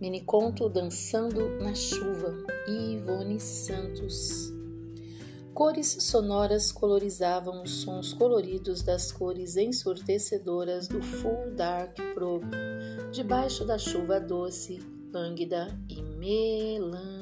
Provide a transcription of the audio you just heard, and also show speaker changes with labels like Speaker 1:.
Speaker 1: Miniconto Dançando na Chuva, Ivone Santos. Cores sonoras colorizavam os sons coloridos das cores ensurdecedoras do Full Dark Probe, debaixo da chuva doce, lânguida e melancólica.